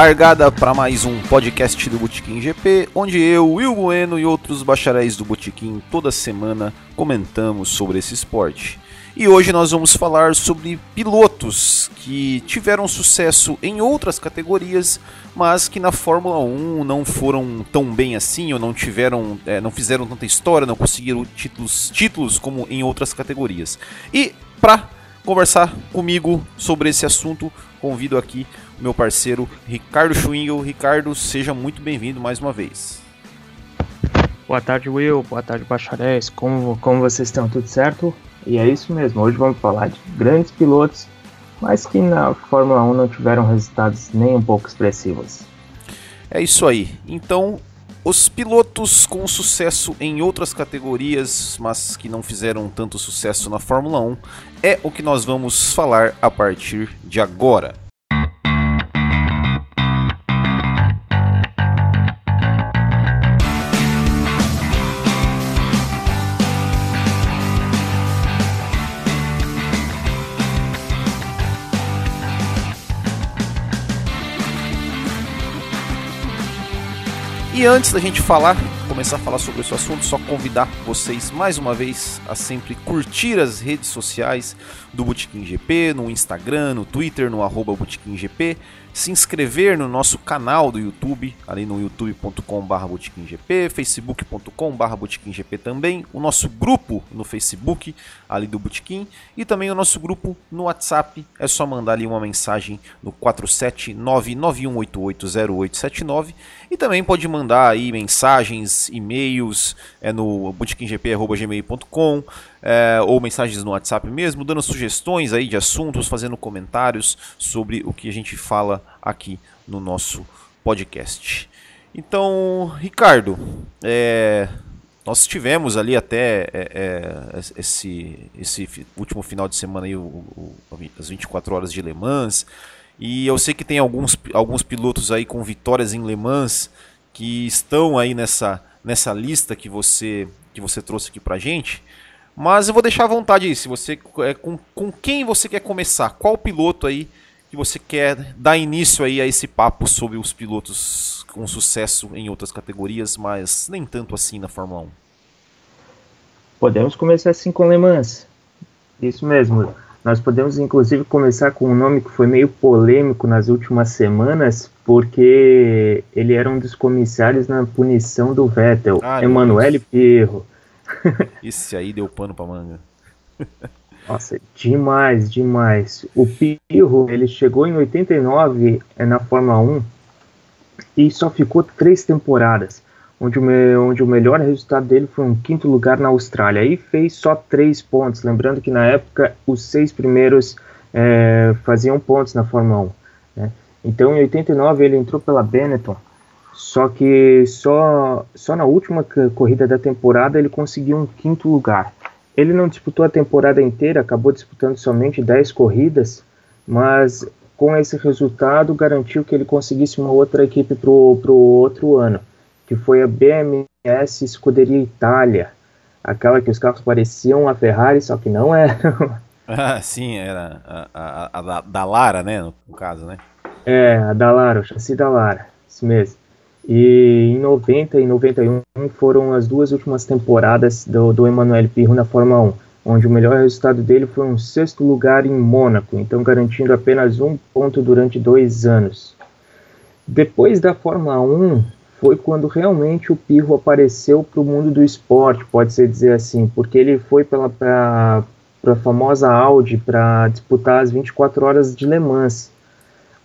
largada para mais um podcast do Botequim GP, onde eu, Will Bueno e outros bacharéis do Botequim toda semana comentamos sobre esse esporte. E hoje nós vamos falar sobre pilotos que tiveram sucesso em outras categorias, mas que na Fórmula 1 não foram tão bem assim, ou não tiveram, é, não fizeram tanta história, não conseguiram títulos, títulos como em outras categorias. E para conversar comigo sobre esse assunto, convido aqui meu parceiro Ricardo Schwingel. Ricardo, seja muito bem-vindo mais uma vez. Boa tarde, Will. Boa tarde, bacharéis. Como, como vocês estão? Tudo certo? E é isso mesmo. Hoje vamos falar de grandes pilotos, mas que na Fórmula 1 não tiveram resultados nem um pouco expressivos. É isso aí. Então, os pilotos com sucesso em outras categorias, mas que não fizeram tanto sucesso na Fórmula 1, é o que nós vamos falar a partir de agora. E antes da gente falar, começar a falar sobre esse assunto, só convidar vocês mais uma vez a sempre curtir as redes sociais do Botequim GP, no Instagram, no Twitter, no arroba GP, se inscrever no nosso canal do YouTube, ali no youtube.com.br botequimgp, facebook.com.br botequimgp também, o nosso grupo no Facebook, ali do Botequim, e também o nosso grupo no WhatsApp, é só mandar ali uma mensagem no 47991880879, e também pode mandar aí mensagens, e-mails, é no botequimgp.gmail.com, é, ou mensagens no WhatsApp mesmo, dando sugestões aí de assuntos, fazendo comentários sobre o que a gente fala aqui no nosso podcast. Então, Ricardo, é, nós tivemos ali até é, é esse, esse último final de semana aí, o, o, as 24 horas de Le Mans, e eu sei que tem alguns, alguns pilotos aí com vitórias em Le Mans que estão aí nessa, nessa lista que você, que você trouxe aqui pra gente. Mas eu vou deixar à vontade aí, se você é, com, com quem você quer começar, qual piloto aí que você quer dar início aí a esse papo sobre os pilotos com sucesso em outras categorias, mas nem tanto assim na Fórmula 1. Podemos começar assim com Le Mans. Isso mesmo. Nós podemos inclusive começar com um nome que foi meio polêmico nas últimas semanas, porque ele era um dos comissários na punição do Vettel, ah, Emanuele Pirro. Esse aí deu pano pra manga. Nossa, demais, demais. O Pirro, ele chegou em 89 é, na Fórmula 1 e só ficou três temporadas, onde o, onde o melhor resultado dele foi um quinto lugar na Austrália. E fez só três pontos, lembrando que na época os seis primeiros é, faziam pontos na Fórmula 1. Né? Então em 89 ele entrou pela Benetton só que só, só na última corrida da temporada ele conseguiu um quinto lugar. Ele não disputou a temporada inteira, acabou disputando somente 10 corridas, mas com esse resultado garantiu que ele conseguisse uma outra equipe para o outro ano, que foi a BMS Scuderia Itália, aquela que os carros pareciam a Ferrari, só que não eram. Ah, sim, era a, a, a, da Lara, né, no, no caso, né? É, a da Lara, o chassi da Lara, isso mesmo. E em 90 e 91 foram as duas últimas temporadas do, do Emmanuel Pirro na Fórmula 1, onde o melhor resultado dele foi um sexto lugar em Mônaco, então garantindo apenas um ponto durante dois anos. Depois da Fórmula 1 foi quando realmente o Pirro apareceu para o mundo do esporte, pode-se dizer assim, porque ele foi para a famosa Audi para disputar as 24 horas de Le Mans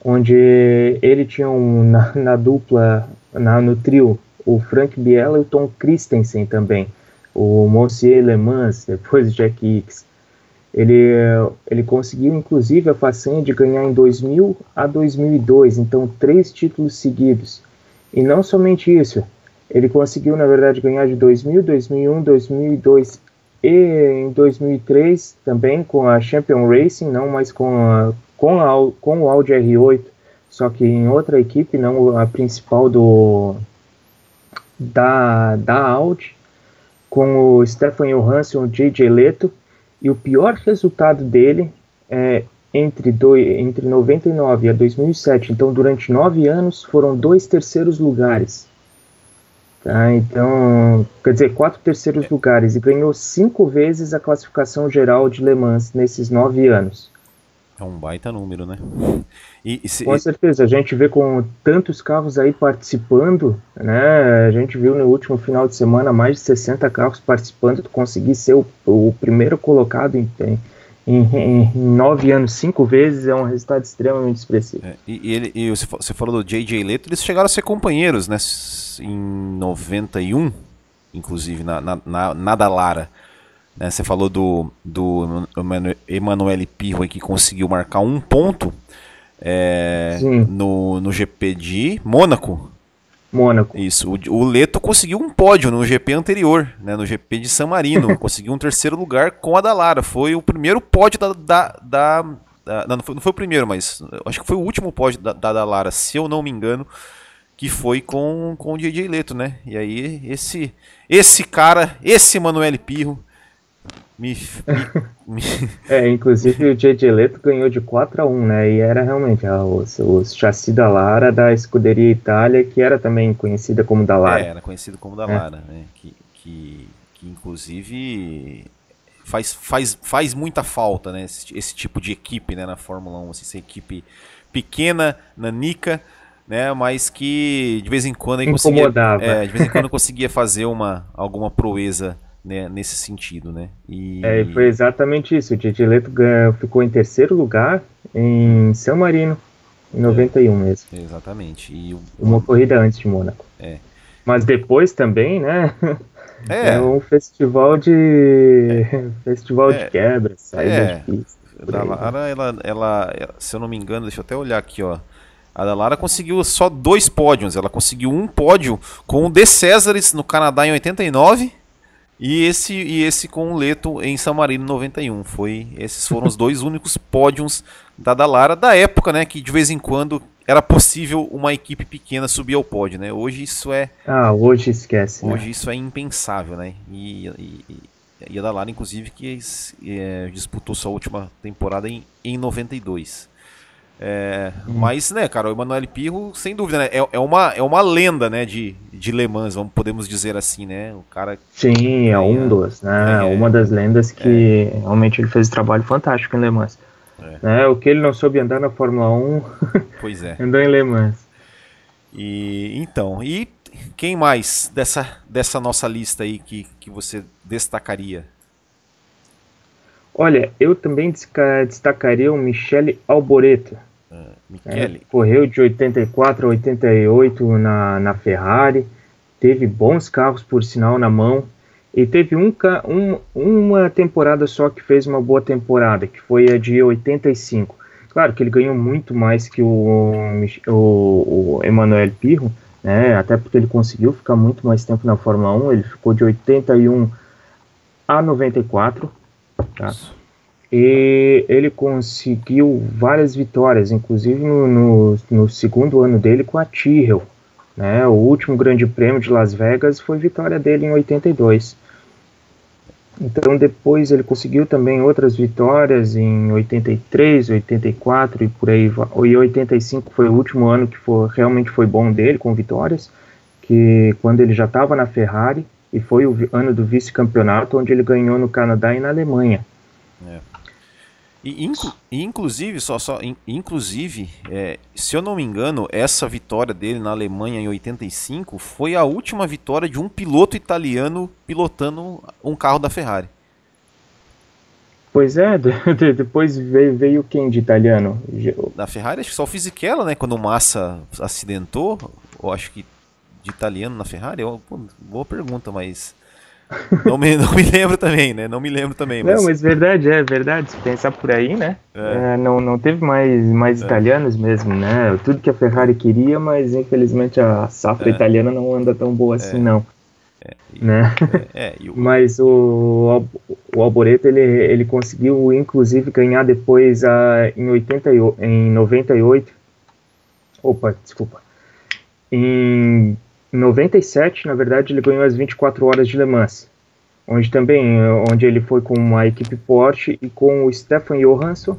onde ele tinha um, na, na dupla, na, no trio, o Frank Biela e o Tom Christensen também, o Monsieur Le Mans, depois Jack Hicks. Ele, ele conseguiu inclusive a façanha de ganhar em 2000 a 2002, então três títulos seguidos. E não somente isso, ele conseguiu na verdade ganhar de 2000, 2001, 2002 e em 2003 também com a Champion Racing, não mais com a, com, a, com o Audi R8, só que em outra equipe, não a principal do da, da Audi, com o Stefan Johansson o J.J. Leto, e o pior resultado dele é entre, do, entre 99 a 2007, então durante nove anos, foram dois terceiros lugares. Tá, então, quer dizer, quatro terceiros lugares e ganhou cinco vezes a classificação geral de Le Mans nesses nove anos. É um baita número, né? E, e se... Com certeza, a gente vê com tantos carros aí participando, né? A gente viu no último final de semana mais de 60 carros participando, tu conseguir ser o, o primeiro colocado em, em, em, nove anos, cinco vezes, é um resultado extremamente expressivo. É, e, ele, e você falou do J.J. Leto, eles chegaram a ser companheiros, né? Em 91, inclusive, na, na, na, na Dalara. Né, você falou do, do Emanuele Pirro que conseguiu marcar um ponto é, no, no GP de Mônaco. Mônaco. Isso. O, o, Leto conseguiu um pódio no GP anterior, né, no GP de San Marino. conseguiu um terceiro lugar com a Dalara. Foi o primeiro pódio da. da, da, da não, foi, não, foi, o primeiro, mas acho que foi o último pódio da, da Dalara, se eu não me engano, que foi com, com o DJ Leto, né? E aí, esse, esse cara, esse Manuel Pirro, me, me, me... é, inclusive o J.J. Leto ganhou de 4 a 1 né? E era realmente a, o, o chassi da Lara da Escuderia Itália, que era também conhecida como da Lara. É, era conhecido como da Lara, é. né? Que, que, que inclusive faz, faz, faz muita falta, né? Esse, esse, tipo de equipe né, na Fórmula 1, assim, essa equipe pequena, nanica, né? Mas que de vez em quando aí conseguia, é, de vez em quando conseguia fazer uma alguma proeza né, nesse sentido, né? E... É, e foi exatamente isso. O Didi Leto ganhou, ficou em terceiro lugar em San Marino, em 91 é, mesmo. Exatamente. E o... Uma corrida antes de Mônaco. É. Mas depois também, né? É, é um festival de é. festival de é. quebras, saída é. de pista. Da Lara, ela, ela, se eu não me engano, deixa eu até olhar aqui, ó. A Lara conseguiu só dois pódios. Ela conseguiu um pódio com o De Césares no Canadá em 89 e esse, e esse com o Leto em San Marino 91. Foi, esses foram os dois únicos pódios da Dalara da época, né? Que de vez em quando era possível uma equipe pequena subir ao pódio, né? Hoje isso é. Ah, hoje esquece. Né? Hoje né? isso é impensável, né? E, e, e a Dalara, inclusive, que é, disputou sua última temporada em, em 92. É, hum. Mas, né, cara, o Emanuele Pirro, sem dúvida, né, é, é, uma, é uma lenda, né, de, de Le Mans, vamos, podemos dizer assim, né, o cara... Sim, é um dos, né, é, uma das lendas que é. realmente ele fez um trabalho fantástico em Le Mans. É. Né, o que ele não soube andar na Fórmula 1, pois é. andou em Le Mans. E, então, e quem mais dessa, dessa nossa lista aí que, que você destacaria? Olha, eu também destacaria o Michele Alboreto. Uh, Michele. É, correu de 84 a 88 na, na Ferrari, teve bons carros por sinal na mão, e teve um, um, uma temporada só que fez uma boa temporada, que foi a de 85. Claro que ele ganhou muito mais que o, o, o Emmanuel Pirro, né, até porque ele conseguiu ficar muito mais tempo na Fórmula 1, ele ficou de 81 a 94, Tá? E ele conseguiu várias vitórias, inclusive no, no, no segundo ano dele com a Tyrrell. Né? O último grande prêmio de Las Vegas foi vitória dele em 82. Então depois ele conseguiu também outras vitórias em 83, 84 e por aí e 85 foi o último ano que foi, realmente foi bom dele com vitórias, que quando ele já estava na Ferrari e foi o ano do vice-campeonato, onde ele ganhou no Canadá e na Alemanha. É. E, inclu, inclusive, só, só, in, inclusive é, se eu não me engano, essa vitória dele na Alemanha em 85 foi a última vitória de um piloto italiano pilotando um carro da Ferrari. Pois é, depois veio, veio quem de italiano? Da Ferrari, acho que só o Fisichella, né? Quando o Massa acidentou, eu acho que de italiano na Ferrari? Eu, pô, boa pergunta, mas. Não me, não me lembro também, né? Não me lembro também. Mas... Não, mas verdade, é verdade. Se pensar por aí, né? É. É, não, não teve mais, mais é. italianos mesmo, né? Tudo que a Ferrari queria, mas infelizmente a safra é. italiana não anda tão boa assim, é. não. É, né? O... Mas o, o Alboreto ele, ele conseguiu inclusive ganhar depois a, em, 80, em 98. Opa, desculpa. Em em 97, na verdade, ele ganhou as 24 horas de Le Mans, onde também onde ele foi com uma equipe Porsche e com o Stefan Johansson,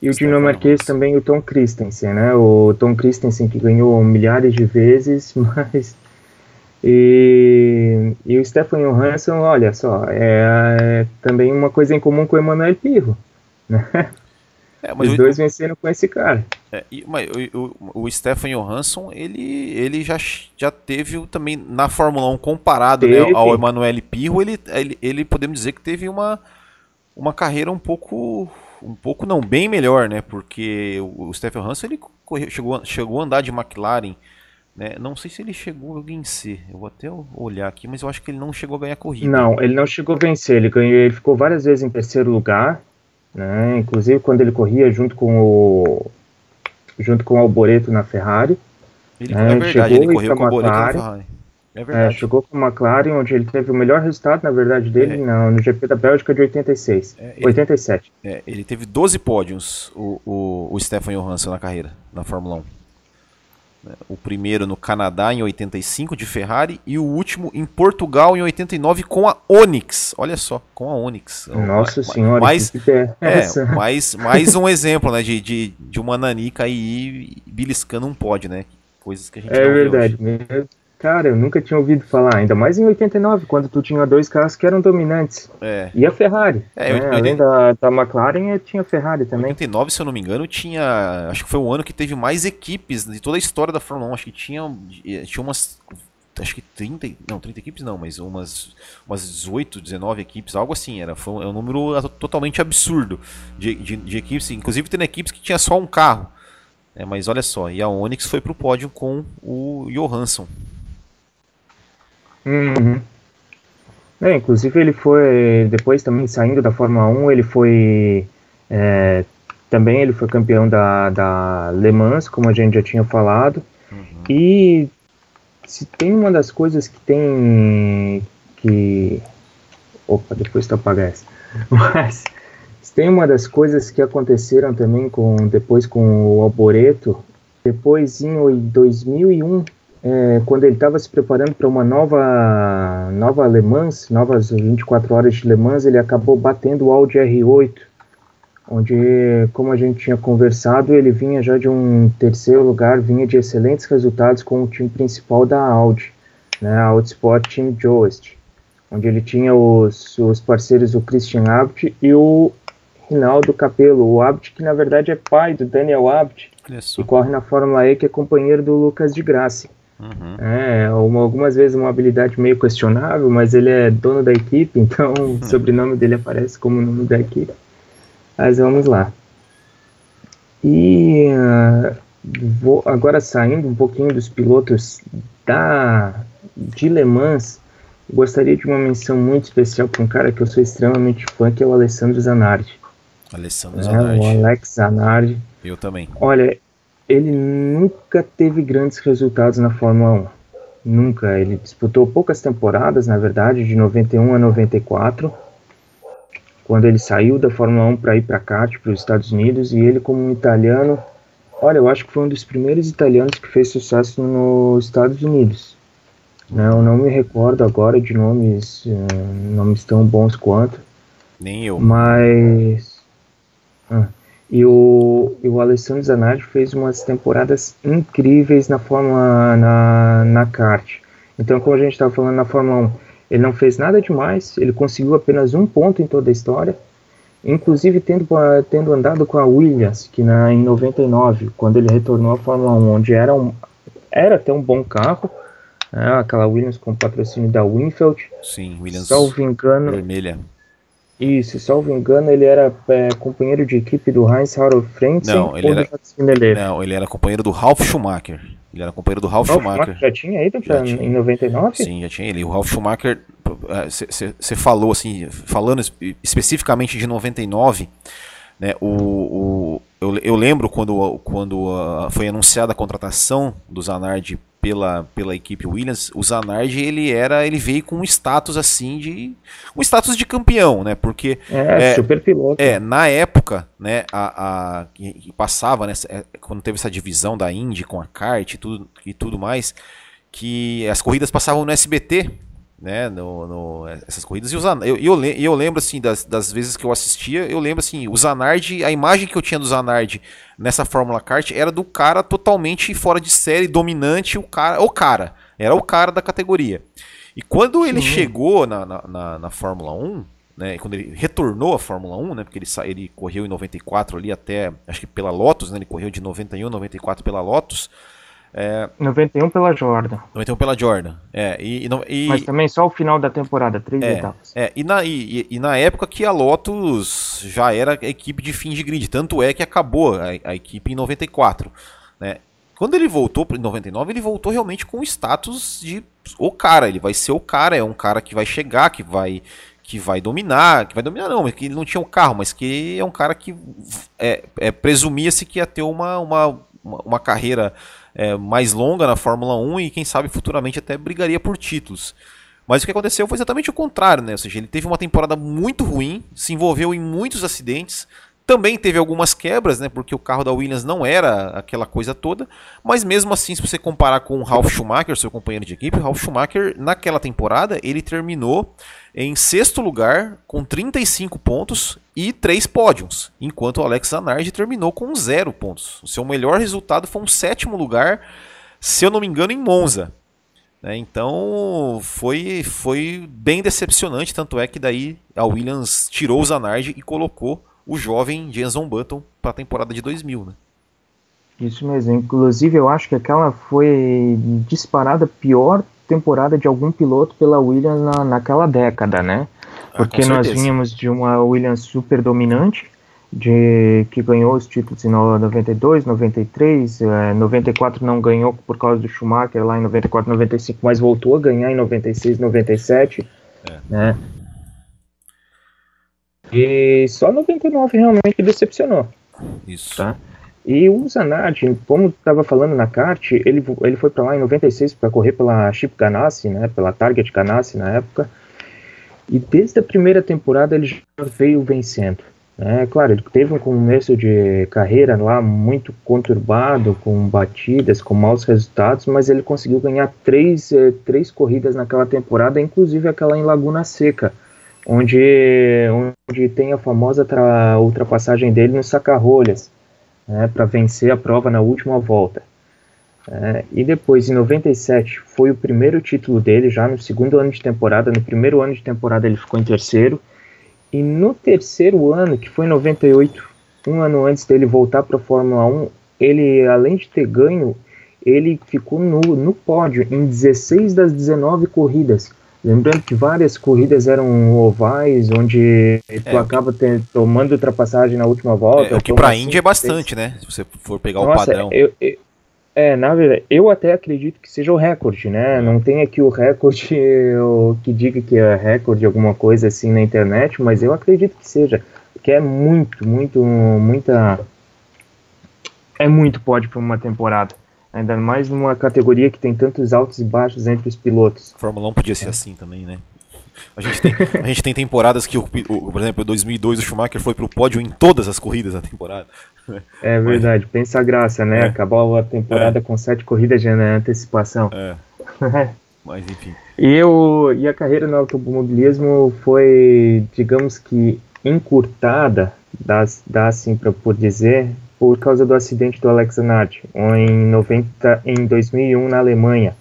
E o dinamarquês também, o Tom Christensen, né? O Tom Christensen que ganhou milhares de vezes, mas... E, e o Stefan Johansson, olha só, é, é, também uma coisa em comum com o Emanuel Pirro, né? É, Os dois venceram com esse cara. É, e, mas, o, o, Stefan Johansson, ele, ele já, já teve também na Fórmula 1 comparado né, ao Emanuele Pirro, ele, ele, ele podemos dizer que teve uma, uma carreira um pouco um pouco não bem melhor, né? Porque o, o Stefan Johansson ele correu, chegou, chegou a andar de McLaren, né? Não sei se ele chegou a vencer. Eu vou até olhar aqui, mas eu acho que ele não chegou a ganhar corrida. Não, ele não chegou a vencer. Ele ganhou, ele ficou várias vezes em terceiro lugar né? Inclusive quando ele corria junto com o junto com o Alboreto na Ferrari. Ele, né? é verdade, chegou ele correu com o Alboreto na Ferrari. É, é chegou com a McLaren, onde ele teve o melhor resultado, na verdade, dele é. no, no GP da Bélgica de 86. É, ele, 87. É, ele teve 12 pódios, o, o, o Stefan Johansson, na carreira, na Fórmula 1. Né? O primeiro no Canadá em 85 de Ferrari e o último em Portugal em 89 com a Onix. Olha só, com a Onix. Nossa mais, senhora, mais, é, é mais, mais um exemplo né, de, de, de uma nanica aí beliscando um pódio, né? Coisas que a gente É verdade. Mesmo. Cara, eu nunca tinha ouvido falar, ainda mais em 89, quando tu tinha dois carros que eram dominantes. É. E a Ferrari. É, né? Além da, da McLaren, tinha a Ferrari também. 89, se eu não me engano, tinha. Acho que foi o ano que teve mais equipes de toda a história da Fórmula 1. Acho que tinha, tinha umas. Acho que 30. Não, 30 equipes não, mas umas, umas 18, 19 equipes, algo assim. Era, foi um, é um número totalmente absurdo de, de, de equipes. Inclusive, tendo equipes que tinha só um carro. É, mas olha só, e a Onix foi pro pódio com o Johansson. Uhum. É, inclusive ele foi, depois também saindo da Fórmula 1, ele foi, é, também ele foi campeão da, da Le Mans, como a gente já tinha falado, uhum. e se tem uma das coisas que tem, que, opa, depois tu apaga essa, mas se tem uma das coisas que aconteceram também com, depois com o Alboreto, depois em 2001 é, quando ele estava se preparando para uma nova, nova Le Mans, novas 24 horas de Le Mans, ele acabou batendo o Audi R8, onde, como a gente tinha conversado, ele vinha já de um terceiro lugar, vinha de excelentes resultados com o time principal da Audi, né, a Audi Sport Team Joest, onde ele tinha os, os parceiros o Christian Abt e o Rinaldo Capello, o Abt que na verdade é pai do Daniel Abt, e corre na Fórmula E, que é companheiro do Lucas de Graça. Uhum. É, uma, algumas vezes uma habilidade meio questionável, mas ele é dono da equipe, então uhum. o sobrenome dele aparece como nome da equipe. Mas vamos lá. E uh, vou agora saindo um pouquinho dos pilotos da de Le Mans, gostaria de uma menção muito especial para um cara que eu sou extremamente fã, que é o Alessandro Zanardi. Alessandro Zanardi. É, o Alex Zanardi. Eu também. Olha, ele nunca teve grandes resultados na Fórmula 1. Nunca. Ele disputou poucas temporadas, na verdade, de 91 a 94, quando ele saiu da Fórmula 1 para ir para kart, para os Estados Unidos, e ele como um italiano, olha, eu acho que foi um dos primeiros italianos que fez sucesso nos Estados Unidos. Né, eu não me recordo agora de nomes, uh, nomes tão bons quanto. Nem eu. Mas. Ah, e o, e o Alessandro Zanardi fez umas temporadas incríveis na Fórmula na, na kart. Então, como a gente estava falando na Fórmula 1, ele não fez nada demais, ele conseguiu apenas um ponto em toda a história, inclusive tendo, tendo andado com a Williams, que na, em 99, quando ele retornou à Fórmula 1, onde era, um, era até um bom carro, né, aquela Williams com patrocínio da Winfield. Sim, Williams salvo engano, vermelha. Isso, salvo engano, ele era é, companheiro de equipe do Heinz Harald Frentzen não, ele era, não, ele era companheiro do Ralf Schumacher. Ele era companheiro do Ralf, Ralf Schumacher. Schumacher. Já tinha ido pra, tinha. em 99? Sim, já tinha ele. O Ralf Schumacher, você é, falou assim, falando especificamente de 99, né, o, o, eu, eu lembro quando, quando uh, foi anunciada a contratação do Zanardi pela, pela equipe Williams, o Zanardi ele era, ele veio com um status assim de um status de campeão, né? Porque é, é super piloto. É, na época, né, a, a que passava nessa é, quando teve essa divisão da Indy com a kart e tudo e tudo mais, que as corridas passavam no SBT, né, no, no, essas corridas. E, os, eu, eu, eu lembro, assim, das, das vezes que eu assistia, eu lembro, assim, o Zanardi, a imagem que eu tinha do Zanardi nessa Fórmula Kart era do cara totalmente fora de série, dominante, o cara, o cara, era o cara da categoria. E quando ele Sim. chegou na, na, na, na, Fórmula 1, né, quando ele retornou à Fórmula 1, né, porque ele, ele correu em 94 ali até, acho que pela Lotus, né, ele correu de 91 a 94 pela Lotus, é... 91 pela Jordan. 91 pela Jordan. É, e, e, Mas também só o final da temporada, três é, etapas. É, e, na, e, e, na época que a Lotus já era equipe de fim de grid. Tanto é que acabou a, a equipe em 94. Né? Quando ele voltou em 99, ele voltou realmente com o status de o cara. Ele vai ser o cara, é um cara que vai chegar, que vai que vai dominar, que vai dominar não, mas que ele não tinha um carro, mas que é um cara que é, é presumia-se que ia ter uma, uma, uma carreira é, mais longa na Fórmula 1 e quem sabe futuramente até brigaria por títulos. Mas o que aconteceu foi exatamente o contrário, né? Ou seja, ele teve uma temporada muito ruim, se envolveu em muitos acidentes, também teve algumas quebras, né? Porque o carro da Williams não era aquela coisa toda. Mas mesmo assim, se você comparar com o Ralf Schumacher, seu companheiro de equipe, Ralf Schumacher, naquela temporada, ele terminou em sexto lugar, com 35 pontos e 3 pódios, enquanto o Alex Zanardi terminou com 0 pontos. O seu melhor resultado foi um sétimo lugar, se eu não me engano, em Monza. Né? Então foi, foi bem decepcionante, tanto é que daí a Williams tirou o Zanardi e colocou o jovem Jenson Button para a temporada de 2000, né? Isso mesmo. Inclusive, eu acho que aquela foi disparada pior temporada de algum piloto pela Williams na, naquela década, né? Ah, Porque ah, nós vínhamos de uma Williams super dominante, de que ganhou os títulos em 92, 93, é, 94 não ganhou por causa do Schumacher lá em 94, 95, mas voltou a ganhar em 96, 97, é. né? E só 99 realmente decepcionou. Isso. Tá? E o Zanardi, como estava falando na kart, ele, ele foi para lá em 96 para correr pela Chip Ganassi, né, pela Target Ganassi na época. E desde a primeira temporada ele já veio vencendo. É claro, ele teve um começo de carreira lá muito conturbado, com batidas, com maus resultados, mas ele conseguiu ganhar três, eh, três corridas naquela temporada, inclusive aquela em Laguna Seca, onde, onde tem a famosa ultrapassagem dele no saca-rolhas, né, para vencer a prova na última volta. É, e depois, em 97, foi o primeiro título dele, já no segundo ano de temporada. No primeiro ano de temporada ele ficou em terceiro. E no terceiro ano, que foi em 98, um ano antes dele voltar para a Fórmula 1, ele, além de ter ganho, ele ficou no, no pódio em 16 das 19 corridas. Lembrando que várias corridas eram ovais, onde tu é, acaba ter, tomando ultrapassagem na última volta. É, o que para a Índia é bastante, né? Se você for pegar Nossa, o padrão. Eu, eu, é, na verdade, eu até acredito que seja o recorde, né? Não tem aqui o recorde que diga que é recorde, alguma coisa assim na internet, mas eu acredito que seja. Que é muito, muito, muita. É muito pódio para uma temporada. Ainda mais numa categoria que tem tantos altos e baixos entre os pilotos. A Fórmula 1 podia ser assim também, né? A gente tem, a gente tem temporadas que, o, o, por exemplo, em 2002 o Schumacher foi pro pódio em todas as corridas da temporada. É verdade, Mas, pensa a graça, né? É, Acabou a temporada é, com sete corridas de antecipação. É. Mas enfim. E, eu, e a carreira no automobilismo foi, digamos que, encurtada, dá, dá assim para por dizer, por causa do acidente do Alex Zanardi, em, 90, em 2001 na Alemanha,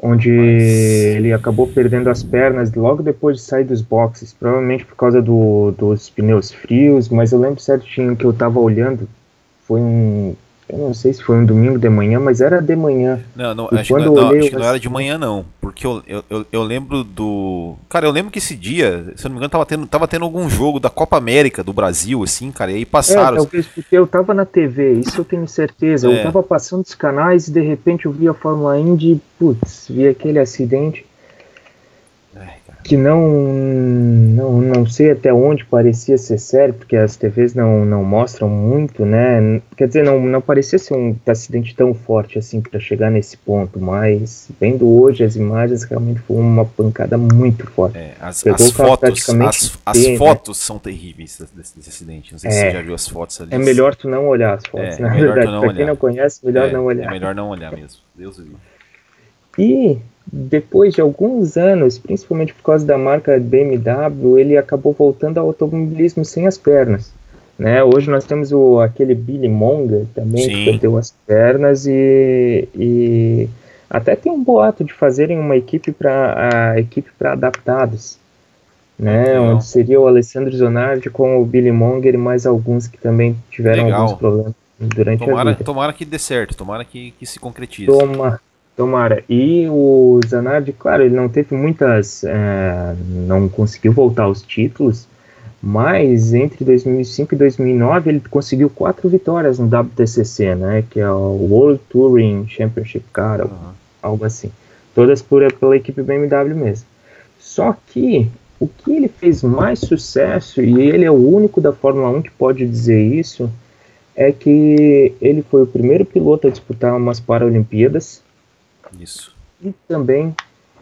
onde Mas... ele acabou perdendo as pernas logo depois de sair dos boxes, provavelmente por causa do, dos pneus frios, mas eu lembro certinho que eu estava olhando, foi um, eu não sei se foi um domingo de manhã, mas era de manhã. Não, não, acho, que não, não, acho que não, era de manhã, não. Porque eu, eu, eu, eu, lembro do. Cara, eu lembro que esse dia, se eu não me engano, tava tendo, tava tendo algum jogo da Copa América do Brasil, assim, cara, e aí passaram. É, talvez porque eu tava na TV, isso eu tenho certeza. É. Eu tava passando os canais e de repente eu vi a Fórmula Indy e, putz, vi aquele acidente que não, não não sei até onde parecia ser sério, porque as TVs não, não mostram muito, né? Quer dizer, não, não parecia ser um acidente tão forte assim para chegar nesse ponto, mas vendo hoje as imagens, realmente foi uma pancada muito forte. É, as, as fotos, as, as né? fotos são terríveis desse, desse, acidente. Não sei é, se você já viu as fotos ali. É melhor tu não olhar as fotos, é, na verdade. Pra olhar. quem não conhece, melhor é, não olhar. É melhor não olhar mesmo. Deus do E depois de alguns anos, principalmente por causa da marca BMW, ele acabou voltando ao automobilismo sem as pernas. Né? Hoje nós temos o, aquele Billy Monger também, Sim. que perdeu as pernas e, e até tem um boato de fazerem uma equipe para a equipe para adaptados, né? Onde seria o Alessandro Zonardi com o Billy Monger e mais alguns que também tiveram Legal. alguns problemas durante tomara, a vida. Tomara que dê certo, tomara que, que se concretize. Toma, tomara. E o Zanardi, claro, ele não teve muitas, é, não conseguiu voltar aos títulos, mas entre 2005 e 2009 ele conseguiu quatro vitórias no WTCC, né? Que é o World Touring Championship Car, uhum. algo assim. Todas por, pela equipe BMW mesmo. Só que o que ele fez mais sucesso, e ele é o único da Fórmula 1 que pode dizer isso, é que ele foi o primeiro piloto a disputar umas Paralimpíadas. Isso. E também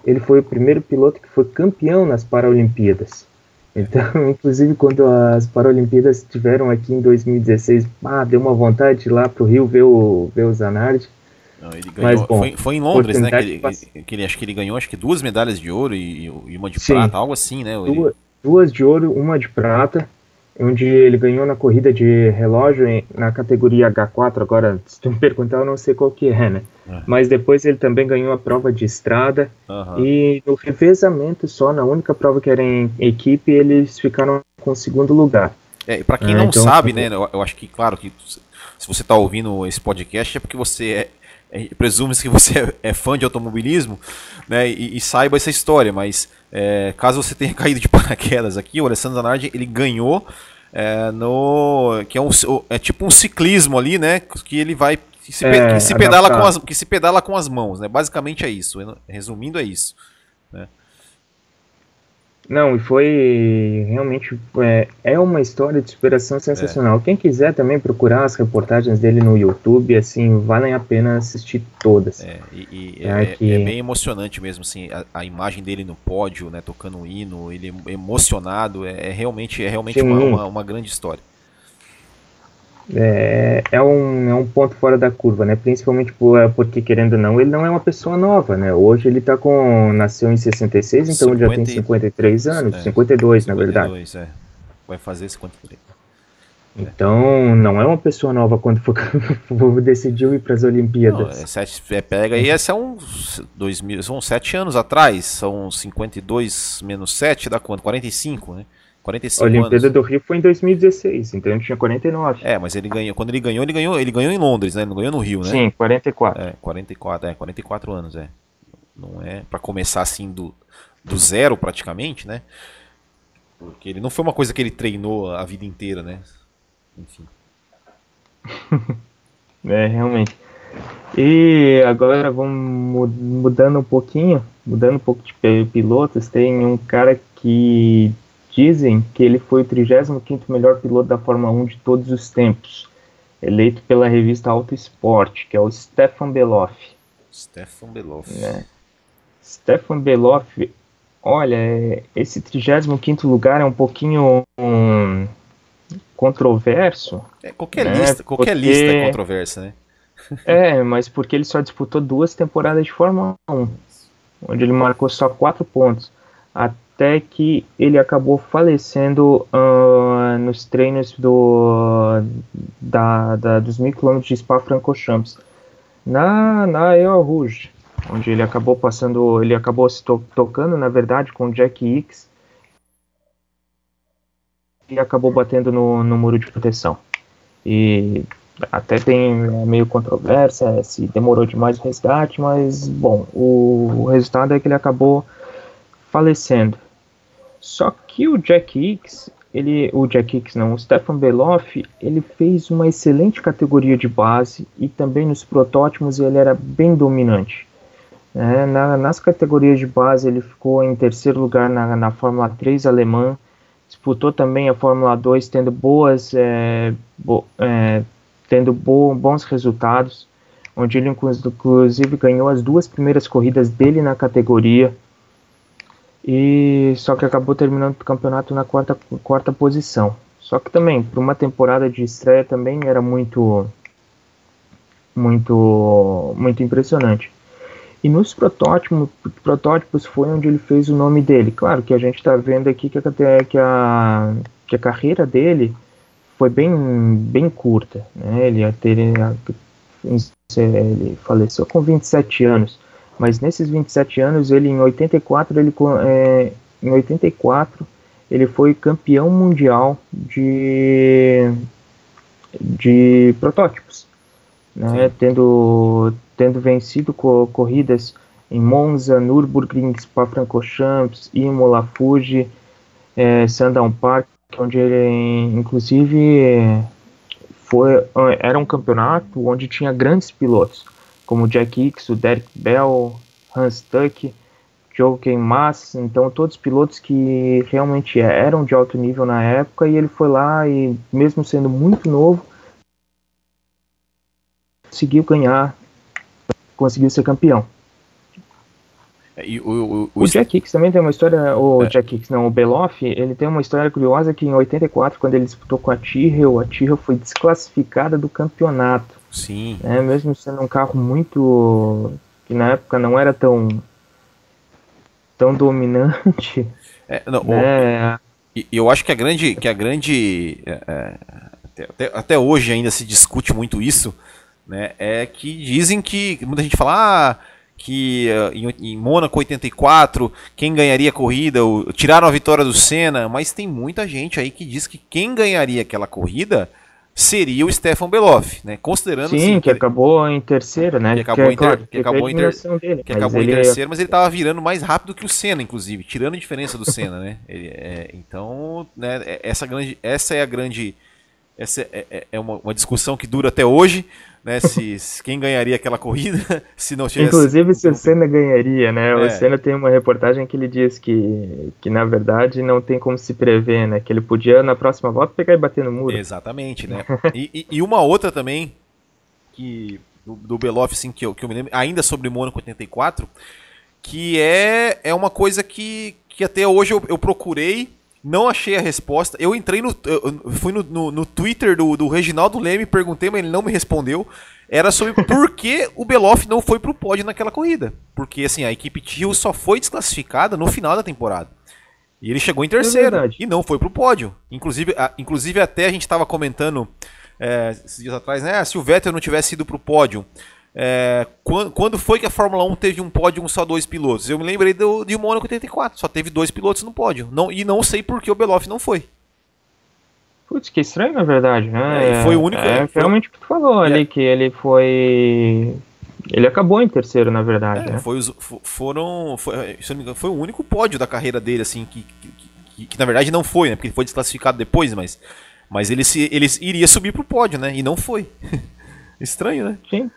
ele foi o primeiro piloto que foi campeão nas Paralimpíadas. Então, inclusive, quando as Paralimpíadas estiveram aqui em 2016, ah, deu uma vontade de ir lá pro Rio ver o, ver o Zanardi. Não, ganhou, Mas, bom, foi, foi em Londres, né? Que ele, que ele, acho que ele ganhou acho que duas medalhas de ouro e, e uma de Sim, prata, algo assim, né? Duas, duas de ouro, uma de prata onde ele ganhou na corrida de relógio em, na categoria H4. Agora, se tu me perguntar, eu não sei qual que é, né? É. Mas depois ele também ganhou a prova de estrada. Uhum. E no revezamento só, na única prova que era em equipe, eles ficaram com o segundo lugar. É, para quem é, não então, sabe, né? Eu, eu, acho que, claro, que se você está ouvindo esse podcast é porque você é, é, presume-se que você é, é, fã de automobilismo né, e, e saiba essa história, mas é, caso você tenha caído de paraquedas aqui, o Alessandro Zanardi ele ganhou é, no que é, um, é tipo um ciclismo ali, né, que ele vai que se, é, que se pedala com as que se pedala com as mãos, né? Basicamente é isso. Resumindo é isso. Né? Não, e foi realmente é, é uma história de superação sensacional. É. Quem quiser também procurar as reportagens dele no YouTube, assim, valem a pena assistir todas. É, e, e é, é, que... é, bem emocionante mesmo, assim, a, a, imagem dele no pódio, né, tocando um hino, ele emocionado, é, é realmente, é realmente uma, uma, uma grande história é, é, um, é um ponto fora da curva, né? Principalmente por, é, porque, querendo ou não, ele não é uma pessoa nova, né? Hoje ele tá com. nasceu em 66, então 50, já tem 53 anos, é, 52, 52 na verdade. É. Vai fazer 53. Então, não é uma pessoa nova quando for, decidiu ir para as Olimpíadas. Não, é sete, é, pega aí, esse é um dois mil, são sete anos atrás, são 52 menos 7 dá quanto? 45, né? 45 a Olimpíada anos. do Rio foi em 2016, então ele tinha 49. É, mas ele ganhou, quando ele ganhou, ele ganhou, ele ganhou em Londres, né? Ele não ganhou no Rio, né? Sim, 44. É, 44, é, 44 anos, é. Não é para começar assim do, do zero praticamente, né? Porque ele não foi uma coisa que ele treinou a vida inteira, né? Enfim. é, realmente. E agora vamos mudando um pouquinho, mudando um pouco de pilotos, tem um cara que Dizem que ele foi o 35º melhor piloto da Fórmula 1 de todos os tempos, eleito pela revista Auto Sport, que é o Stefan Beloff. Stefan Beloff. Né? Stefan Beloff, olha, esse 35º lugar é um pouquinho um, controverso. É, qualquer né? lista, qualquer porque... lista é controversa, né? é, mas porque ele só disputou duas temporadas de Fórmula 1, onde ele marcou só quatro pontos até que ele acabou falecendo uh, nos treinos do, da, da, dos mil quilômetros de Spa-Francorchamps na na El Rouge, onde ele acabou passando, ele acabou se to tocando, na verdade, com Jack Hicks e acabou batendo no, no muro de proteção. E até tem é meio controvérsia se demorou demais o resgate, mas bom, o, o resultado é que ele acabou falecendo. Só que o Jack Hicks, ele, o Jack Hicks não, o Stefan Beloff, ele fez uma excelente categoria de base e também nos protótipos ele era bem dominante. É, na, nas categorias de base ele ficou em terceiro lugar na, na Fórmula 3 alemã, disputou também a Fórmula 2 tendo boas, é, bo, é, tendo bo, bons resultados, onde ele inclusive ganhou as duas primeiras corridas dele na categoria e só que acabou terminando o campeonato na quarta, quarta posição. Só que também, para uma temporada de estreia também era muito muito muito impressionante. E nos protótipos, protótipos foi onde ele fez o nome dele. Claro que a gente está vendo aqui que a, que, a, que a carreira dele foi bem, bem curta. Né? Ele, ele, ele faleceu com 27 anos. Mas nesses 27 anos, ele em 84, ele, é, em 84, ele foi campeão mundial de, de protótipos. Né? Tendo tendo vencido co corridas em Monza, Nürburgring, Spa-Francorchamps, Imola, Fuji, é, Sandown Park, onde ele, inclusive, foi, era um campeonato onde tinha grandes pilotos, como Jack Hicks, o Derek Bell, Hans Tuck, Jochen Mass, então todos pilotos que realmente eram de alto nível na época, e ele foi lá e, mesmo sendo muito novo, conseguiu ganhar conseguiu ser campeão. É, e o, o, o, o Jack Hicks também tem uma história, o é. Jack Hicks, não, o Beloff, ele tem uma história curiosa que em 84, quando ele disputou com a Tyrrell, a Tyrrell foi desclassificada do campeonato. Sim. Né, mesmo sendo um carro muito, que na época não era tão, tão dominante. É, não, né? o, eu acho que a grande, que a grande, é, é, até, até hoje ainda se discute muito isso, né, é que dizem que muita gente fala ah, que uh, em, em Mônaco 84 quem ganharia a corrida, o, tiraram a vitória do Senna, mas tem muita gente aí que diz que quem ganharia aquela corrida seria o Stefan Beloff, né? Considerando Sim, assim, que, ele, acabou em terceiro, né? Que acabou, que, em, ter, claro, que acabou, em, ter, dele, que acabou em terceiro, mas ele estava virando mais rápido que o Senna, inclusive, tirando a diferença do Senna, né? Ele, é, então, né, é, essa, grande, essa é a grande. Essa é, é, é uma, uma discussão que dura até hoje, né? Se, se, quem ganharia aquela corrida, se não tivesse. Inclusive se o Senna ganharia, né? É. O Senna tem uma reportagem que ele diz que, que na verdade não tem como se prever, né? Que ele podia na próxima volta pegar e bater no muro. Exatamente, né? e, e, e, uma outra também que do, do Beloff, assim, que eu, que eu me lembro, ainda sobre Mônaco 84, que é, é uma coisa que, que até hoje eu, eu procurei não achei a resposta. Eu entrei no. Eu fui no, no, no, Twitter do, do Reginaldo Leme, perguntei, mas ele não me respondeu. Era sobre por que o Beloff não foi pro pódio naquela corrida. Porque assim, a equipe Tio só foi desclassificada no final da temporada. E ele chegou em terceiro é e não foi pro pódio. Inclusive, a, inclusive até a gente estava comentando é, esses dias atrás, né? Ah, se o Vettel não tivesse ido pro pódio, é, quando, quando, foi que a Fórmula 1 teve um pódio com só dois pilotos? Eu me lembrei do, de Mônaco 84, só teve dois pilotos no pódio. Não, e não sei por que o Beloff não foi. Putz, que estranho na verdade, né? É, foi o único. É, foi realmente o que tu falou ali, é. que ele foi. Ele acabou em terceiro, na verdade. É, né? foi os, foram. Foi, foi o único pódio da carreira dele, assim, que, que, que, que, na verdade não foi, né? Porque ele foi desclassificado depois, mas. Mas ele, se, ele iria subir pro pódio, né? E não foi. Estranho, né? Sim.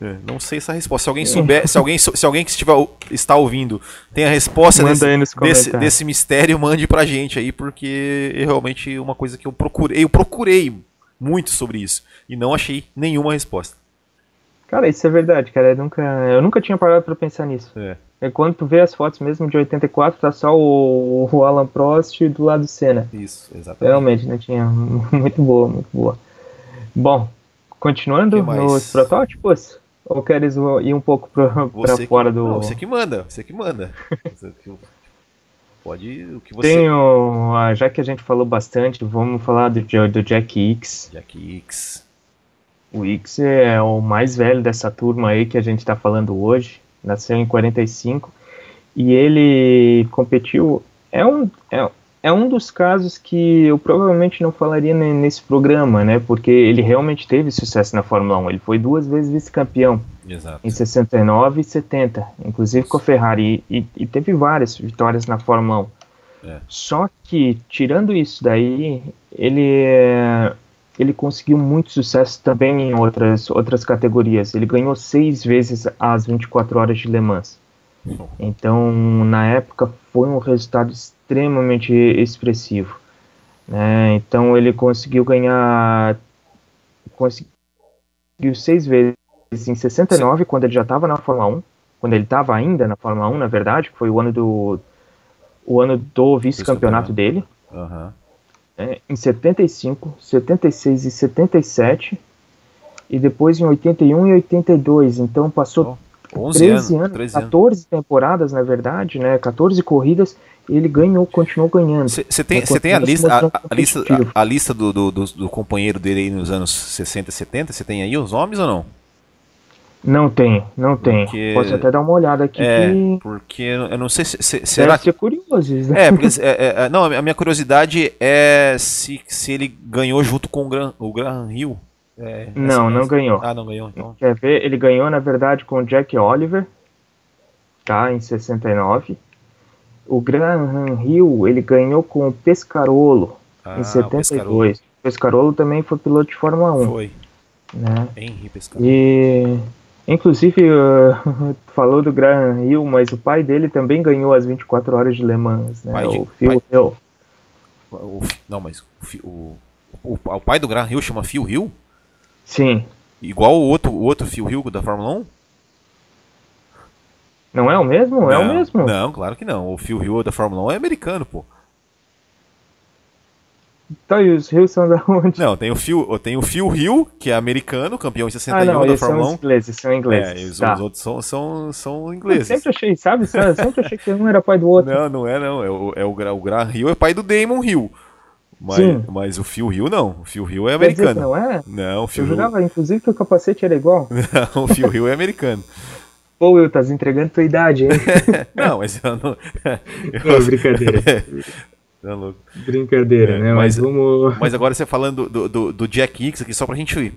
É, não sei essa resposta. Se alguém souber, se alguém, se alguém que estiver, está ouvindo tem a resposta desse, desse, desse, mistério, mande pra gente aí, porque é realmente uma coisa que eu procurei, eu procurei muito sobre isso e não achei nenhuma resposta. Cara, isso é verdade, cara. Eu nunca, eu nunca tinha parado para pensar nisso. É. é. Quando tu vê as fotos mesmo de 84, tá só o, o Alan Prost do lado do Senna. Isso, exatamente. Realmente, não tinha. Muito boa, muito boa. Bom, continuando nos protótipos, ou queres ir um pouco para fora do. Não, você que manda, você que manda. Pode o que você. Tenho, já que a gente falou bastante, vamos falar do, do Jack X. Jack X. O X é o mais velho dessa turma aí que a gente está falando hoje. Nasceu em 45 e ele competiu. É um, é, é um dos casos que eu provavelmente não falaria nesse programa, né? Porque ele realmente teve sucesso na Fórmula 1. Ele foi duas vezes vice-campeão. Em 69 e 70, inclusive com a Ferrari. E, e teve várias vitórias na Fórmula 1. É. Só que, tirando isso daí, ele, ele conseguiu muito sucesso também em outras, outras categorias. Ele ganhou seis vezes as 24 horas de Le Mans. Então, na época, foi um resultado extremamente expressivo. Né? Então, ele conseguiu ganhar. Conseguiu seis vezes em 69, Sim. quando ele já estava na Fórmula 1. Quando ele estava ainda na Fórmula 1, na verdade, que foi o ano do. O ano do vice-campeonato dele. Uhum. Né? Em 75, 76 e 77. E depois em 81 e 82. Então passou. Oh 11 13 anos, 13 14 temporadas, na verdade, né? 14 corridas, ele ganhou, continuou ganhando. Você tem, cê tem a lista, a, a lista, a, a, lista do, do, do, do, companheiro dele aí nos anos 60 e 70? Você tem aí os nomes ou não? Não tem, não tem. Porque... Posso até dar uma olhada aqui. É, que... porque eu não sei se. se será que... ser curioso, né? É, porque, é, é, é, não, a minha curiosidade é se, se ele ganhou junto com o Gran, o Gran Hill. É, não, não ganhou. Ah, não ganhou, então. Quer ver? Ele ganhou, na verdade, com o Jack Oliver, tá? Em 69. O Graham Hill, ele ganhou com o Pescarolo, ah, em 72. O Pescarolo. Pescarolo também foi piloto de Fórmula 1. Foi. Né? Henry Pescarolo. E Inclusive, uh, falou do Graham Hill, mas o pai dele também ganhou as 24 horas de Le Mans, né? Pai de, o Phil pai, Hill. O, não, mas o, o, o, pai do Graham Hill chama Phil Hill? Sim. Igual o outro, o outro Phil Hill da Fórmula 1? Não é o mesmo? Não, é o mesmo. Não, claro que não. O Phil Hill da Fórmula 1 é americano, pô. Tá, e os rios são da onde? Não, tem o Phil, tem o Phil Hill, que é americano, campeão em 61 ah, não, da Fórmula 1. São ingleses, são ingleses. É, os, tá. os outros são, são, são ingleses. Eu sempre achei, sabe? Eu sempre achei que um era pai do outro. Não, não é não. É o, é o, o Graham Hill é pai do Damon Hill. Mas, Sim. mas o Phil Hill não. O Phil Hill é americano. não é? Não, o Phil Eu jurava, inclusive, que o capacete era igual. Não, o Phil Hill é americano. Pô, Will, tá entregando tua idade, hein? não, mas eu não. Eu... brincadeira. Tá louco. Brincadeira, é, né? Mas, mas, vamos. Mas agora você falando do, do, do Jack Hicks aqui, só pra gente ir.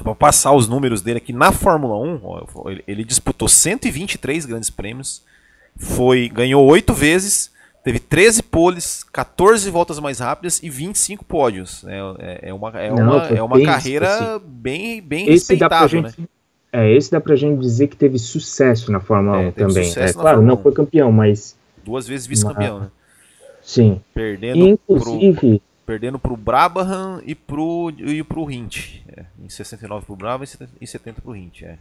Pra passar os números dele aqui na Fórmula 1, ó, ele, ele, disputou 123 grandes prêmios, foi ganhou 8 vezes, teve 13 poles, 14 voltas mais rápidas e 25 pódios. É, é, é uma, é Não, uma, é uma carreira assim. bem, bem respeitável, gente, né? É, esse dá pra gente dizer que teve sucesso na Fórmula é, 1 também. É, claro, não foi campeão, mas. Duas vezes vice-campeão, né? Sim. Perdendo Inclusive. Pro, perdendo pro Brabham e pro, e pro Hint. É, em 69 pro Brabham e 70 pro Hint. É.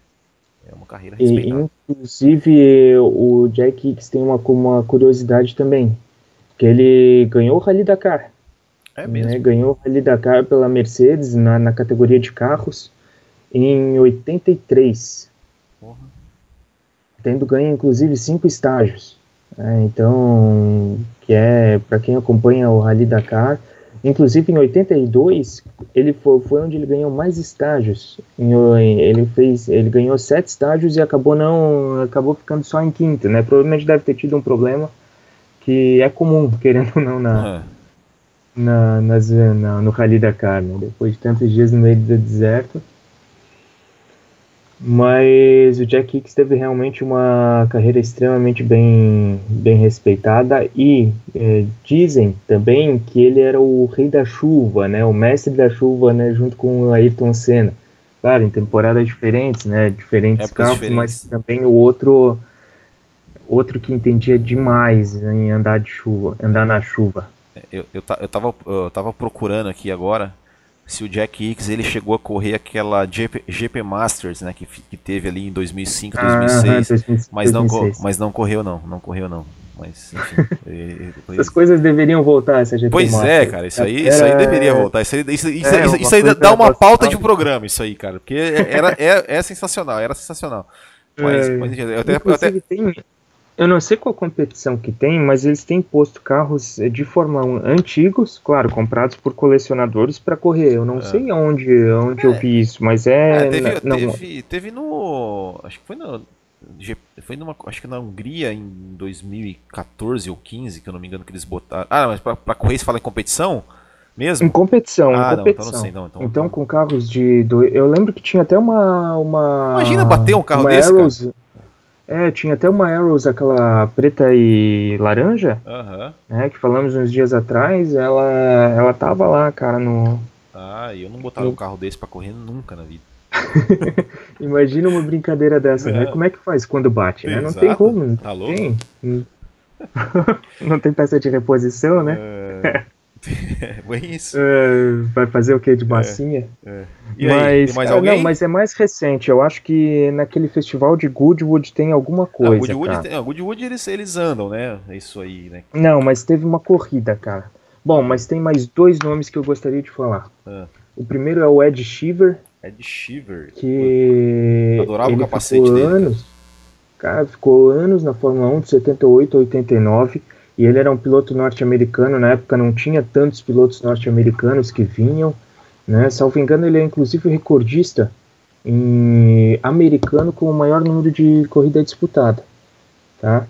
É uma carreira respeitável. inclusive, o Jack Hicks tem uma, uma curiosidade também. Que ele ganhou o Rally Dakar. É mesmo? Né? Ganhou o Rally Dakar pela Mercedes na, na categoria de carros em 83. Porra. Tendo ganho, inclusive, cinco estágios. É, então, que é para quem acompanha o Rally Dakar, inclusive em 82 ele foi, foi onde ele ganhou mais estágios. Ele fez, ele ganhou sete estágios e acabou não, acabou ficando só em quinto, né? Provavelmente deve ter tido um problema que é comum, querendo ou não na, uhum. na, nas, na, no Rally Dakar, né? Depois de tantos dias no meio do deserto mas o Jack Hicks teve realmente uma carreira extremamente bem, bem respeitada e é, dizem também que ele era o rei da chuva, né, o mestre da chuva, né, junto com o Ayrton Senna. Claro, em temporadas diferentes, né, diferentes é carros, mas também o outro outro que entendia demais em andar de chuva, andar na chuva. Eu, eu, eu, tava, eu tava procurando aqui agora se o Jack Hicks ele chegou a correr aquela GP, GP Masters, né, que, que teve ali em 2005, 2006, ah, mas não mas não correu não, não correu não. Mas enfim, essas coisas deveriam voltar essa GP Pois é, Masters. é, cara, isso aí, isso aí deveria voltar. Isso aí, isso, isso, é, isso, isso aí dá uma pauta de um programa, isso aí, cara, porque era é, é sensacional, era sensacional. Mas, é, mas eu até, eu até... tem eu não sei qual competição que tem, mas eles têm posto carros de Fórmula 1 antigos, claro, comprados por colecionadores para correr. Eu não é. sei onde, onde é. eu vi isso, mas é. é teve, na, teve, teve, no. Acho que foi no. Foi numa. Acho que na Hungria em 2014 ou 15, que eu não me engano, que eles botaram. Ah, mas para correr você fala em competição? Mesmo? Em competição, ah, em competição. Não, então, não sei, não, então, então, com carros de. Do... Eu lembro que tinha até uma. uma Imagina bater um carro desse. Arrows, é, tinha até uma Arrows, aquela preta e laranja, uhum. né, que falamos uns dias atrás, ela, ela tava lá, cara, no... Ah, eu não botava no... um carro desse pra correr nunca na vida. Imagina uma brincadeira dessa, né? é. né? Como é que faz quando bate, né? Não tem como, não tá tem. não tem peça de reposição, né? É... é isso. Uh, vai fazer o que de é, massinha? É, é. mas, mais? Não, mas é mais recente. Eu acho que naquele festival de Goodwood tem alguma coisa. Ah, Goodwood, tem, ah, Goodwood eles, eles andam, né? É isso aí, né? Não, mas teve uma corrida, cara. Bom, mas tem mais dois nomes que eu gostaria de falar. Ah. O primeiro é o Ed Shiver. Ed Shiver. Que. Eu adorava o capacete dele. Anos, cara ficou anos na Fórmula 1, de 78 a 89, e ele era um piloto norte-americano, na época não tinha tantos pilotos norte-americanos que vinham, né? Salvo engano, ele é inclusive recordista em americano com o maior número de corrida disputada, tá?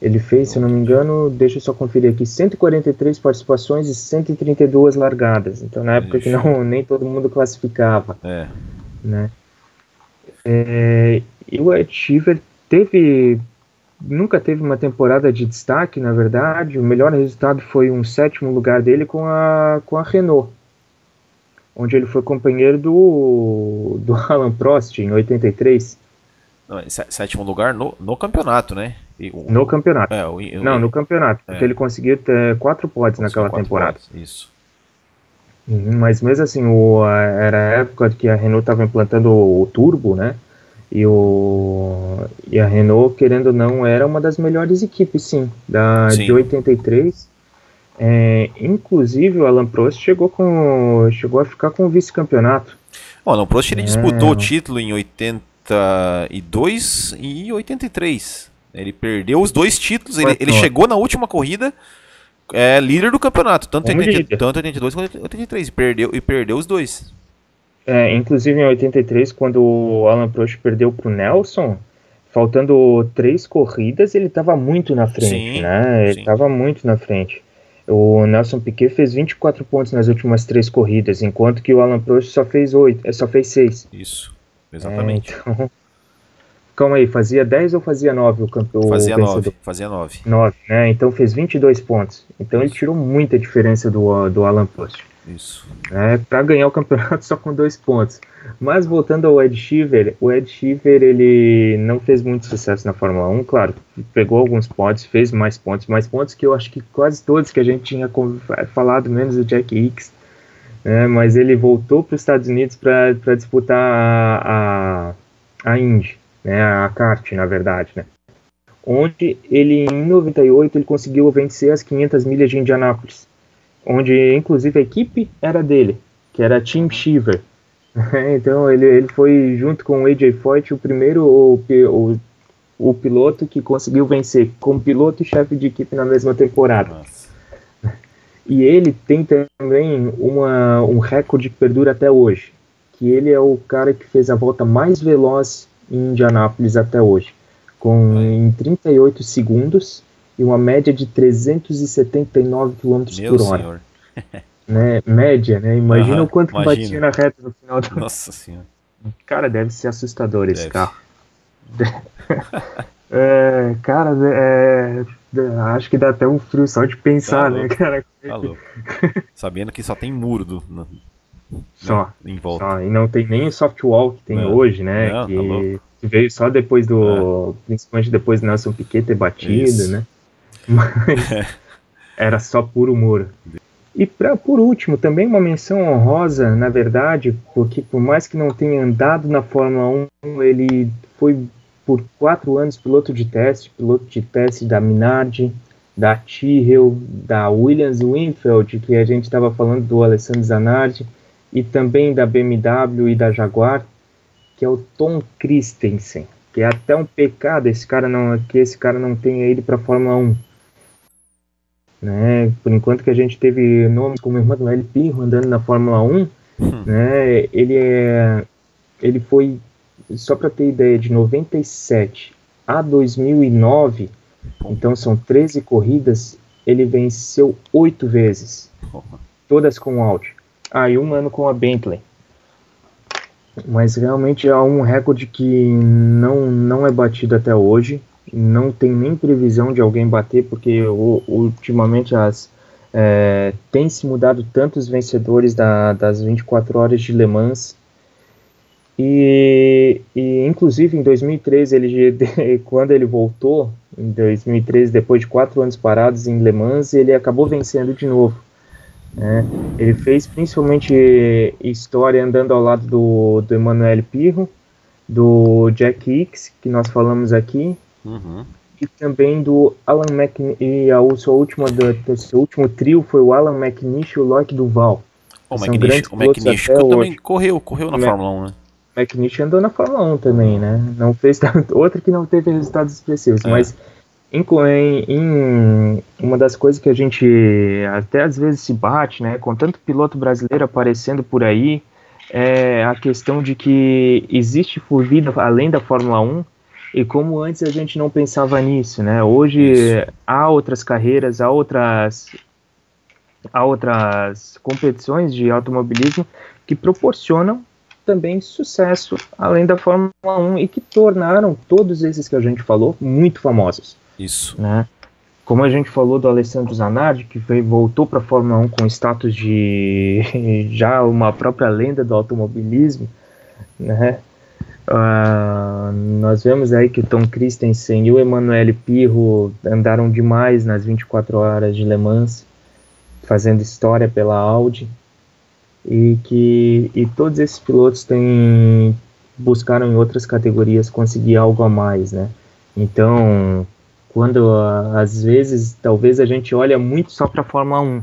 Ele fez, se não me engano, deixa eu só conferir aqui, 143 participações e 132 largadas. Então, na época Ixi. que não, nem todo mundo classificava. É. Né? É, e o Ed Sheever teve nunca teve uma temporada de destaque, na verdade. O melhor resultado foi um sétimo lugar dele com a, com a Renault, onde ele foi companheiro do, do Alan Prost em 83. Não, sétimo lugar no, no campeonato, né? O, no campeonato. É, o, o, Não, no campeonato, é. porque ele conseguiu ter quatro pods naquela quatro temporada. Pods, isso. Uhum, mas mesmo assim, o, era a época que a Renault estava implantando o turbo, né? E, o, e a Renault, querendo ou não, era uma das melhores equipes, sim, da, sim. de 83. É, inclusive, o Alan Prost chegou, com, chegou a ficar com o vice-campeonato. O Alan Prost ele é. disputou o título em 82 e 83. Ele perdeu os dois títulos, ele, ele chegou na última corrida é, líder do campeonato, tanto, 80, tanto 82 quanto 83, e perdeu, e perdeu os dois. É, inclusive em 83, quando o Alan Prost perdeu pro Nelson, faltando três corridas, ele estava muito na frente, sim, né? Ele estava muito na frente. O Nelson Piquet fez 24 pontos nas últimas três corridas, enquanto que o Alan Prost só fez oito, é, só fez seis. Isso, exatamente. É, então, calma aí, fazia 10 ou fazia 9 o campeão? Fazia 9, fazia 9. 9, né? Então fez 22 pontos. Então ele tirou muita diferença do, do Alan Prost. Isso. É, para ganhar o campeonato só com dois pontos. Mas voltando ao Ed Sheever, o Ed Sheever ele não fez muito sucesso na Fórmula 1, claro, pegou alguns pontos, fez mais pontos, mais pontos que eu acho que quase todos que a gente tinha falado, menos o Jack Hicks, né, mas ele voltou para os Estados Unidos para disputar a, a, a Indy, né, a kart, na verdade, né, onde ele em 98 ele conseguiu vencer as 500 milhas de Indianápolis onde inclusive a equipe era dele, que era Team Shiver. então ele, ele foi junto com o AJ Foyt o primeiro o, o, o piloto que conseguiu vencer como piloto e chefe de equipe na mesma temporada. Nossa. E ele tem também uma, um recorde que perdura até hoje, que ele é o cara que fez a volta mais veloz em Indianápolis até hoje, com em 38 segundos e uma média de 379 km por hora. né? Média, né? Imagina uhum, o quanto que batia na reta no final do. Nossa senhora. Cara, deve ser assustador esse deve. carro. é, cara, é, acho que dá até um frio só de pensar, tá né, cara? Tá Sabendo que só tem muro do, no, só, em volta. Só, e não tem nem o softwall que tem não, hoje, né? Não, que, tá que, veio só depois do. É. Principalmente depois do Nelson Piquet ter batido, Isso. né? Mas era só puro muro. E pra, por último, também uma menção honrosa, na verdade, porque por mais que não tenha andado na Fórmula 1, ele foi por quatro anos piloto de teste, piloto de teste da Minardi, da Tyrrell, da Williams Winfield, que a gente estava falando do Alessandro Zanardi, e também da BMW e da Jaguar, que é o Tom Christensen, que é até um pecado esse cara não, que esse cara não tenha ido para a Fórmula 1 né? Por enquanto que a gente teve nomes como Emmanuel Pirro andando na Fórmula 1, hum. né? Ele é, ele foi só para ter ideia de 97 a 2009, então são 13 corridas, ele venceu oito vezes, todas com Audi. Ah, e um ano com a Bentley. Mas realmente é um recorde que não, não é batido até hoje não tem nem previsão de alguém bater, porque ultimamente as, é, tem se mudado tantos vencedores da, das 24 horas de Le Mans. E, e inclusive em 2013, ele, quando ele voltou, em 2013, depois de quatro anos parados em Le Mans, ele acabou vencendo de novo. Né? Ele fez principalmente história andando ao lado do, do Emmanuel Pirro, do Jack Hicks, que nós falamos aqui, Uhum. E também do Alan McNish. E a sua última, do, seu último trio foi o Alan McNish e o Loic Duval. O McNish, o McNish também correu, correu na Fórmula 1, né? McNish andou na Fórmula 1 também, né? Não fez outro que não teve resultados expressivos, é. mas em, em, uma das coisas que a gente até às vezes se bate, né, com tanto piloto brasileiro aparecendo por aí, é a questão de que existe vida além da Fórmula 1 e como antes a gente não pensava nisso, né? Hoje Isso. há outras carreiras, há outras há outras competições de automobilismo que proporcionam também sucesso além da Fórmula 1 e que tornaram todos esses que a gente falou muito famosos. Isso. Né? Como a gente falou do Alessandro Zanardi, que veio, voltou para a Fórmula 1 com status de já uma própria lenda do automobilismo, né? Uh, nós vemos aí que o Tom Christensen e o Emanuele Pirro andaram demais nas 24 horas de Le Mans, fazendo história pela Audi, e que e todos esses pilotos têm buscaram em outras categorias conseguir algo a mais, né? Então, quando às vezes talvez a gente olha muito só para a Fórmula 1,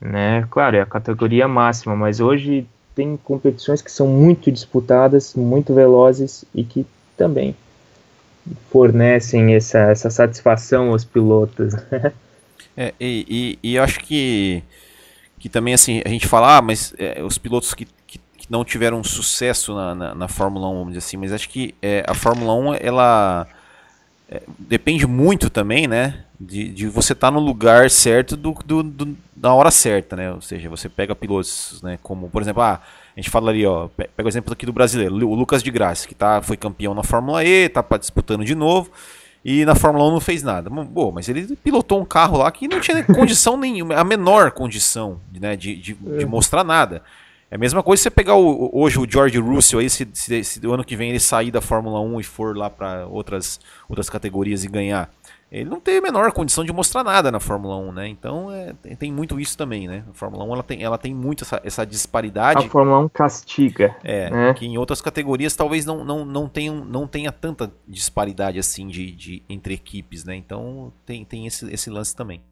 né? Claro, é a categoria máxima, mas hoje tem competições que são muito disputadas, muito velozes e que também fornecem essa, essa satisfação aos pilotos. É, e, e, e, eu acho que, que também assim, a gente fala, ah, mas é, os pilotos que, que, que, não tiveram sucesso na, na, na, Fórmula 1, vamos dizer assim, mas acho que é, a Fórmula 1, ela é, depende muito também, né? De, de você estar tá no lugar certo do, do, do, da hora certa, né? Ou seja, você pega pilotos, né? Como, por exemplo, ah, a gente fala ali, ó, pega o exemplo aqui do brasileiro, o Lucas de Graça, que tá, foi campeão na Fórmula E, tá disputando de novo, e na Fórmula 1 não fez nada. Bom, mas ele pilotou um carro lá que não tinha condição nenhuma, a menor condição né, de, de, de é. mostrar nada. É a mesma coisa se você pegar o, hoje o George Russell aí, se, se, se do ano que vem ele sair da Fórmula 1 e for lá para outras, outras categorias e ganhar. Ele não tem a menor condição de mostrar nada na Fórmula 1, né? Então é, tem muito isso também, né? A Fórmula 1 ela tem, ela tem muito essa, essa disparidade. A Fórmula 1 castiga. É, né? que em outras categorias talvez não, não, não, tenha, não tenha tanta disparidade assim de, de entre equipes, né? Então tem, tem esse, esse lance também.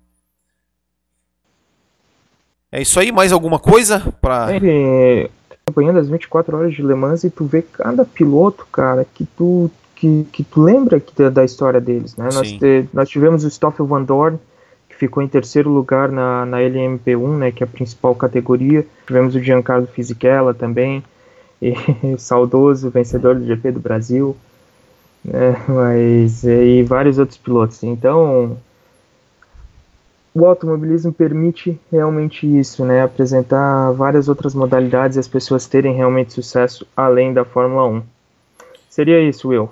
É isso aí, mais alguma coisa para é, acompanhando as 24 horas de Le Mans e tu vê cada piloto, cara, que tu que, que tu lembra que, da história deles, né? Nós, te, nós tivemos o Stoffel Van Dorn, que ficou em terceiro lugar na, na LMP1, né, que é a principal categoria. Tivemos o Giancarlo Fisichella também, e, saudoso vencedor do GP do Brasil, né, mas e vários outros pilotos. Então, o automobilismo permite realmente isso, né? Apresentar várias outras modalidades e as pessoas terem realmente sucesso além da Fórmula 1. Seria isso, Will.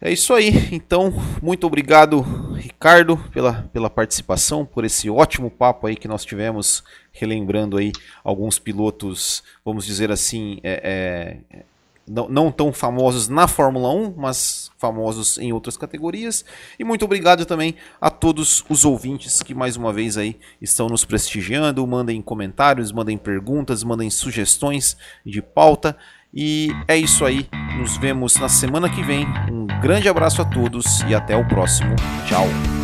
É isso aí. Então, muito obrigado, Ricardo, pela, pela participação, por esse ótimo papo aí que nós tivemos, relembrando aí alguns pilotos, vamos dizer assim, é, é, não, tão famosos na Fórmula 1, mas famosos em outras categorias. E muito obrigado também a todos os ouvintes que mais uma vez aí estão nos prestigiando. Mandem comentários, mandem perguntas, mandem sugestões de pauta. E é isso aí. Nos vemos na semana que vem. Um grande abraço a todos e até o próximo. Tchau.